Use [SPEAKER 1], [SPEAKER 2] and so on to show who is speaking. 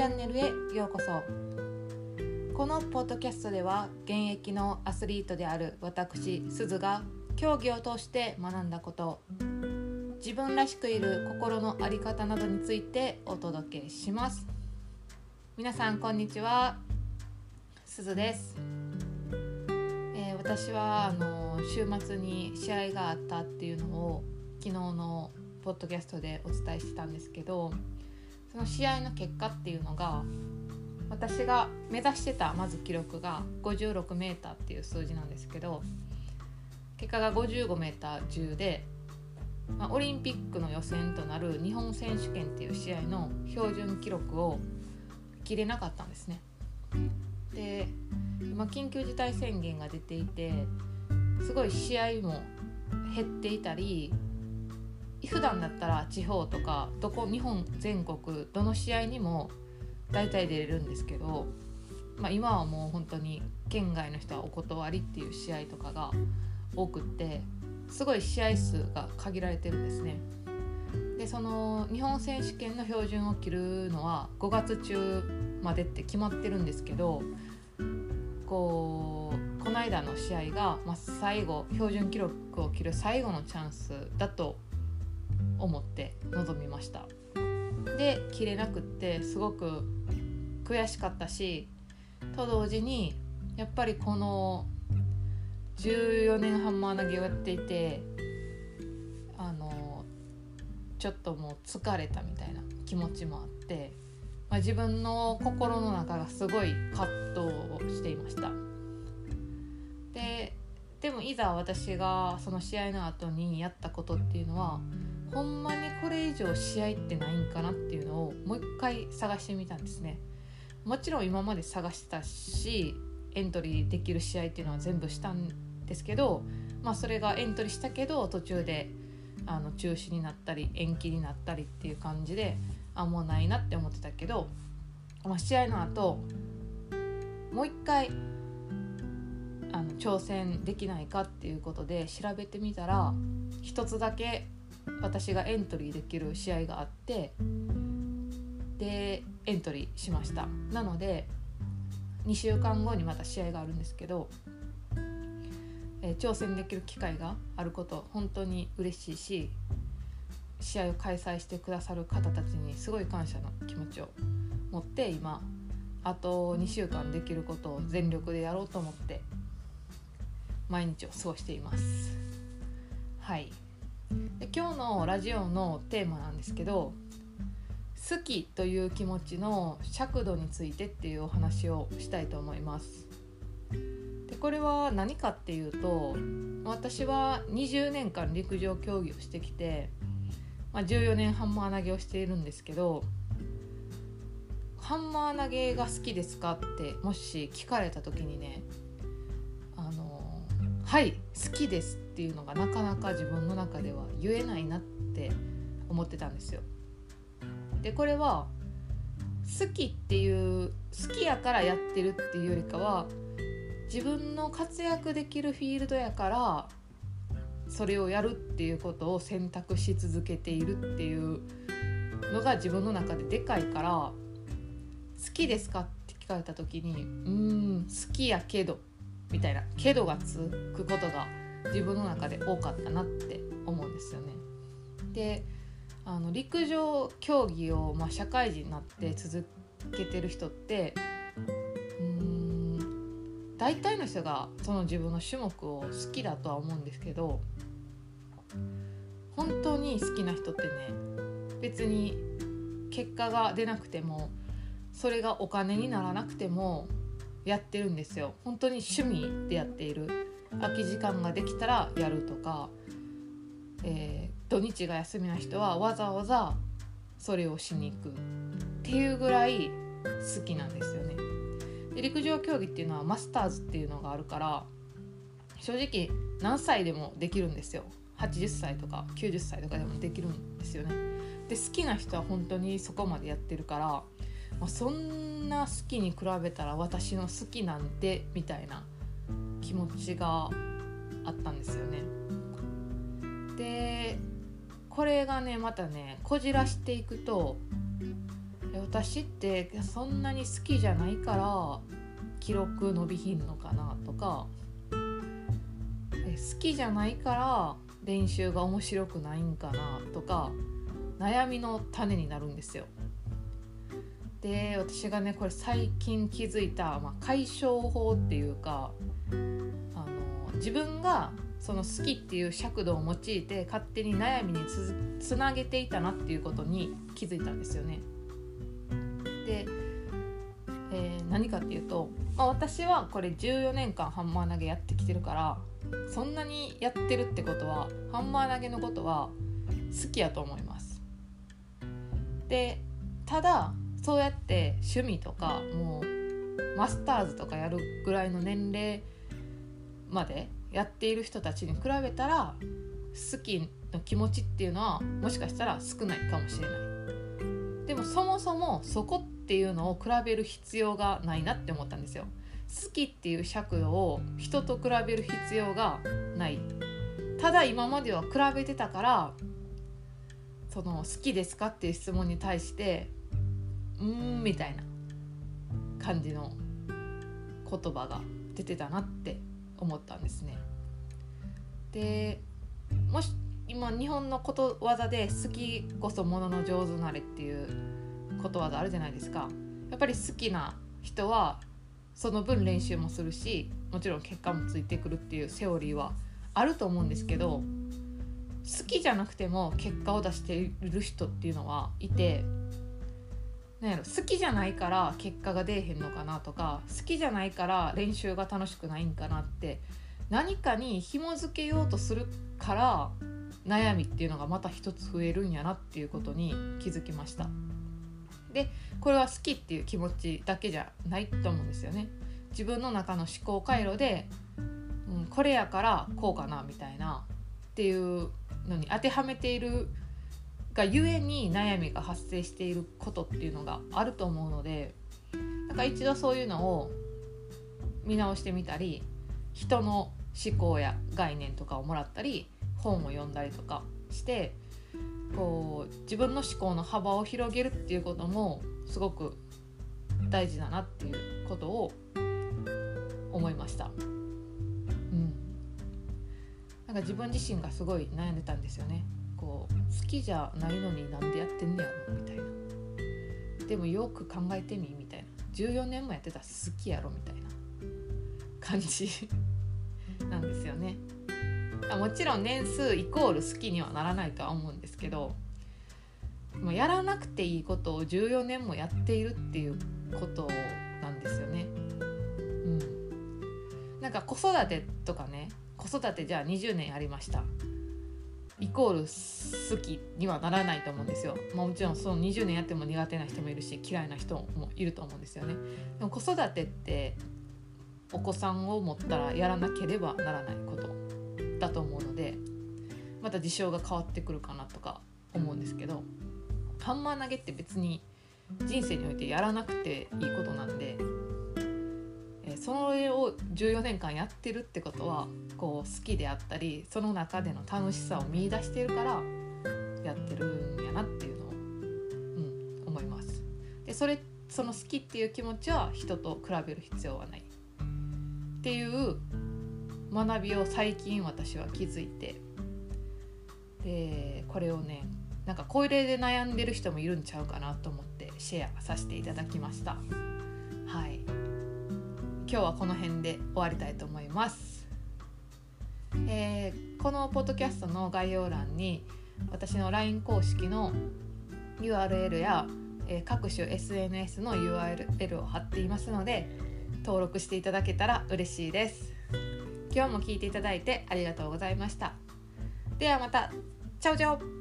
[SPEAKER 1] チャンネルへようこそ。このポッドキャストでは現役のアスリートである私すずが競技を通して学んだこと自分らしくいる心の在り方などについてお届けします。皆さんこんにちは。すずです、えー私はあの週末に試合があったっていうのを昨日のポッドキャストでお伝えしてたんですけどその試合の結果っていうのが私が目指してたまず記録が 56m っていう数字なんですけど結果が 55m10 で、まあ、オリンピックの予選となる日本選手権っていう試合の標準記録を切れなかったんですね。で今緊急事態宣言が出ていてすごい試合も減っていたり普段だったら地方とかどこ日本全国どの試合にも大体出れるんですけど、まあ、今はもう本当に県外の人はお断りっていう試合とかが多くってすごい試合数が限られてるんですね。でその日本選手権の標準を切るのは5月中までって決まってるんですけどこうこの間の試合が、まあ、最後標準記録を切る最後のチャンスだと思って臨みました。で切れなくってすごく悔しかったしと同時にやっぱりこの14年ハンマー投げをやっていてあのちょっともう疲れたみたいな気持ちもあって、まあ、自分の心の中がすごい葛藤をしていました。ででもいざ私がその試合の後にやったことっていうのはほんまにこれ以上試合ってないんかなっていうのをもう一回探してみたんですね。もちろん今まで探してたしエントリーできる試合っていうのは全部したんですけど、まあ、それがエントリーしたけど途中であの中止になったり延期になったりっていう感じであもうないなって思ってたけど、まあ、試合の後もう一回あの挑戦できないかっていうことで調べてみたら一つだけ私がエントリーできる試合があってでエントリーしましたなので2週間後にまた試合があるんですけど、えー挑戦できる機会があること本当に嬉しいし試合を開催してくださる方たちにすごい感謝の気持ちを持って今あと2週間できることを全力でやろうと思って毎日を過ごしています。はいで今日のラジオのテーマなんですけど好きという気持ちの尺度についてっていうお話をしたいと思います。でこれは何かっていうと私は20年間陸上競技をしてきて、まあ、14年ハンマー投げをしているんですけどハンマー投げが好きですかってもし聞かれた時にねあのはい好きですっていうのがなかなか自分の中では言えないなって思ってたんですよ。でこれは好きっていう好きやからやってるっていうよりかは自分の活躍できるフィールドやからそれをやるっていうことを選択し続けているっていうのが自分の中ででかいから好きですかって聞かれた時にうーん好きやけどみたいな「けど」がつくことが自分の中で多かったなって思うんですよね。であの陸上競技を、まあ、社会人になって続けてる人ってうーん大体の人がその自分の種目を好きだとは思うんですけど本当に好きな人ってね別に結果が出なくてもそれがお金にならなくてもやってるんですよ。本当に趣味でやっている空き時間ができたらやるとか、えー土日が休みな人はわざわざそれをしに行くっていうぐらい好きなんですよね。で陸上競技っていうのはマスターズっていうのがあるから正直何歳でもできるんですよ。80歳とか90歳とかでもできるんですよね。で好きな人は本当にそこまでやってるから、まあ、そんな好きに比べたら私の好きなんてみたいな気持ちがあったんですよねでこれがねまたねこじらしていくと私ってそんなに好きじゃないから記録伸びひんのかなとか好きじゃないから練習が面白くないんかなとか悩みの種になるんですよ。で私がねこれ最近気づいた、まあ、解消法っていうかあの自分がその好きっていう尺度を用いて勝手に悩みにつなげていたなっていうことに気づいたんですよね。で、えー、何かっていうと、まあ、私はこれ14年間ハンマー投げやってきてるからそんなにやってるってことはハンマー投げのことは好きやと思います。でただそうやって趣味とかもうマスターズとかやるぐらいの年齢までやっている人たちに比べたら好きの気持ちっていうのはもしかしたら少ないかもしれない。でもそもそもそこっていうのを比べる必要がないなって思ったんですよ。好きっていう尺度を人と比べる必要がない。ただ今までは比べてたからその好きですかっていう質問に対してうーんみたいな感じの言葉が出てたなって思ったんですね。でもし今日本のことわざで「好きこそものの上手なれ」っていうことわざあるじゃないですか。やっぱり好きな人はその分練習もするしもちろん結果もついてくるっていうセオリーはあると思うんですけど好きじゃなくても結果を出している人っていうのはいてなんやろ好きじゃないから結果が出えへんのかなとか好きじゃないから練習が楽しくないんかなって何かに紐付けようとするから悩みっていうのがまた一つ増えるんやなっていうことに気づきました。でこれは好きっていう気持ちだけじゃないと思うんですよね。自分の中の思考回路で、うん、これやからこうかなみたいなっていうのに当てはめているがゆえに悩みが発生していることっていうのがあると思うのでなんか一度そういうのを見直してみたり人の思考や概念とかをもらったり本を読んだりとかしてこう自分の思考の幅を広げるっていうこともすごく大事だなっていうことを思いました。うん、なんか自分自身がすごい悩んでたんですよね。こう好きじゃないのになんでやってんねやろみたいな。でもよく考えてみみたいな。14年もやってたら好きやろみたいな。感じ。なんですよね。もちろん年数イコール好きにはならないとは思うんですけどもうやらなくていいことを14年もやっているっていうことなんですよね。うん、なんか子育てとかね。子育てじゃあ20年やりました。イコール好きにはならないと思うんですよ、まあ、もちろんその20年やっても苦手な人もいるし嫌いな人もいると思うんですよね。でも子育てってお子さんを持ったらやらなければならないことだと思うのでまた事象が変わってくるかなとか思うんですけどハンマー投げって別に人生においてやらなくていいことなんでそれを14年間やってるってことはこう好きであったりその中での楽しさを見いだしてるからやってるんやなっていうのを、うん、思います。でそれその好きっていう気持ちは人と比べる必要はないっていう学びを最近私は気づいてでこれをねなんかこれで悩んでる人もいるんちゃうかなと思ってシェアさせていただきました。今日はこの辺で終わりたいと思います、えー、このポッドキャストの概要欄に私の LINE 公式の URL や、えー、各種 SNS の URL を貼っていますので登録していただけたら嬉しいです。今日も聞いていただいてありがとうございました。ではまた。チャオチャオ。